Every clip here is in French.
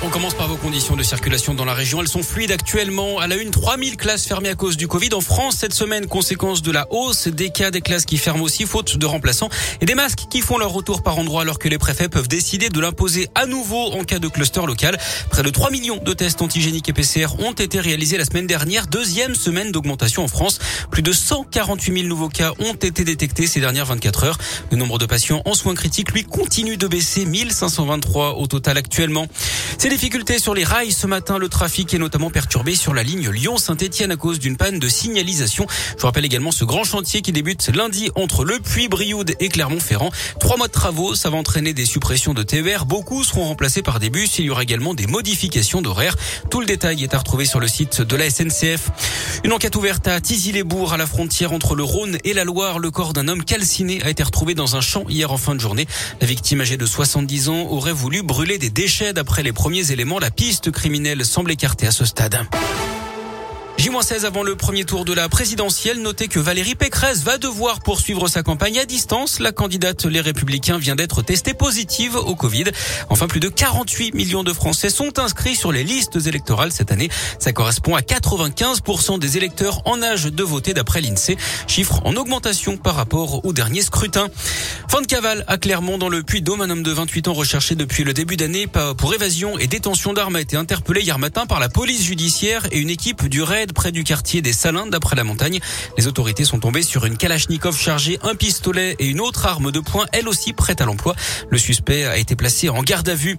On commence par vos conditions de circulation dans la région. Elles sont fluides actuellement. À la une, 3000 classes fermées à cause du Covid en France cette semaine, conséquence de la hausse des cas des classes qui ferment aussi, faute de remplaçants et des masques qui font leur retour par endroit alors que les préfets peuvent décider de l'imposer à nouveau en cas de cluster local. Près de 3 millions de tests antigéniques et PCR ont été réalisés la semaine dernière. Deuxième semaine d'augmentation en France. Plus de 148 000 nouveaux cas ont été détectés ces dernières 24 heures. Le nombre de patients en soins critiques, lui, continue de baisser. 1523 au total actuellement. Ces difficultés sur les rails ce matin. Le trafic est notamment perturbé sur la ligne Lyon-Saint-Etienne à cause d'une panne de signalisation. Je vous rappelle également ce grand chantier qui débute lundi entre Le Puy, Brioude et Clermont-Ferrand. Trois mois de travaux, ça va entraîner des suppressions de TER. Beaucoup seront remplacés par des bus. Il y aura également des modifications d'horaires. Tout le détail est à retrouver sur le site de la SNCF. Une enquête ouverte à Tizy-les-Bourgs, à la frontière entre le Rhône et la Loire. Le corps d'un homme calciné a été retrouvé dans un champ hier en fin de journée. La victime âgée de 70 ans aurait voulu brûler des déchets d'après les premiers éléments. La piste criminelle semble écartée à ce stade. J-16 avant le premier tour de la présidentielle. Notez que Valérie Pécresse va devoir poursuivre sa campagne à distance. La candidate Les Républicains vient d'être testée positive au Covid. Enfin, plus de 48 millions de Français sont inscrits sur les listes électorales cette année. Ça correspond à 95% des électeurs en âge de voter d'après l'INSEE. Chiffre en augmentation par rapport au dernier scrutin. Fin de à Clermont dans le Puy-Dôme. Un homme de 28 ans recherché depuis le début d'année pour évasion et détention d'armes a été interpellé hier matin par la police judiciaire et une équipe du RAID près du quartier des Salins d'après la montagne. Les autorités sont tombées sur une Kalachnikov chargée, un pistolet et une autre arme de poing, elle aussi prête à l'emploi. Le suspect a été placé en garde à vue.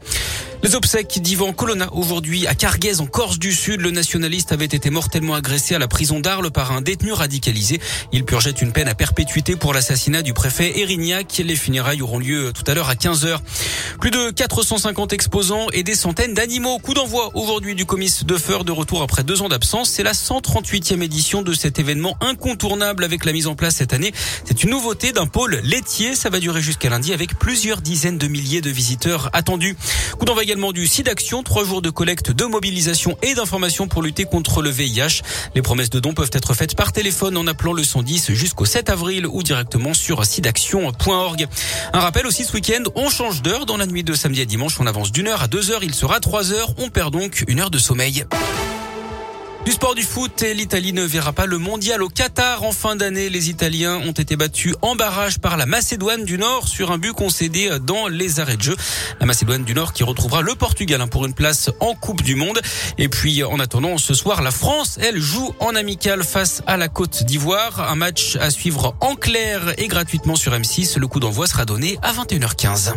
Les obsèques d'Ivan Colonna aujourd'hui à Carguez en Corse du Sud. Le nationaliste avait été mortellement agressé à la prison d'Arles par un détenu radicalisé. Il purgeait une peine à perpétuité pour l'assassinat du préfet Erignac. Les funérailles auront lieu tout à l'heure à 15h. Plus de 450 exposants et des centaines d'animaux. Coup d'envoi aujourd'hui du comice de Feur de retour après deux ans d'absence. C'est la 138e édition de cet événement incontournable avec la mise en place cette année. C'est une nouveauté d'un pôle laitier. Ça va durer jusqu'à lundi avec plusieurs dizaines de milliers de visiteurs attendus. Coup d'envoi également du SIDAction, trois jours de collecte, de mobilisation et d'information pour lutter contre le VIH. Les promesses de dons peuvent être faites par téléphone en appelant le 110 jusqu'au 7 avril ou directement sur sidaction.org. Un rappel aussi ce week-end, on change d'heure dans la nuit de samedi à dimanche. On avance d'une heure à deux heures. Il sera trois heures. On perd donc une heure de sommeil. Du sport du foot et l'Italie ne verra pas le mondial au Qatar en fin d'année. Les Italiens ont été battus en barrage par la Macédoine du Nord sur un but concédé dans les arrêts de jeu. La Macédoine du Nord qui retrouvera le Portugal hein, pour une place en Coupe du Monde. Et puis en attendant ce soir, la France, elle joue en amical face à la Côte d'Ivoire. Un match à suivre en clair et gratuitement sur M6. Le coup d'envoi sera donné à 21h15.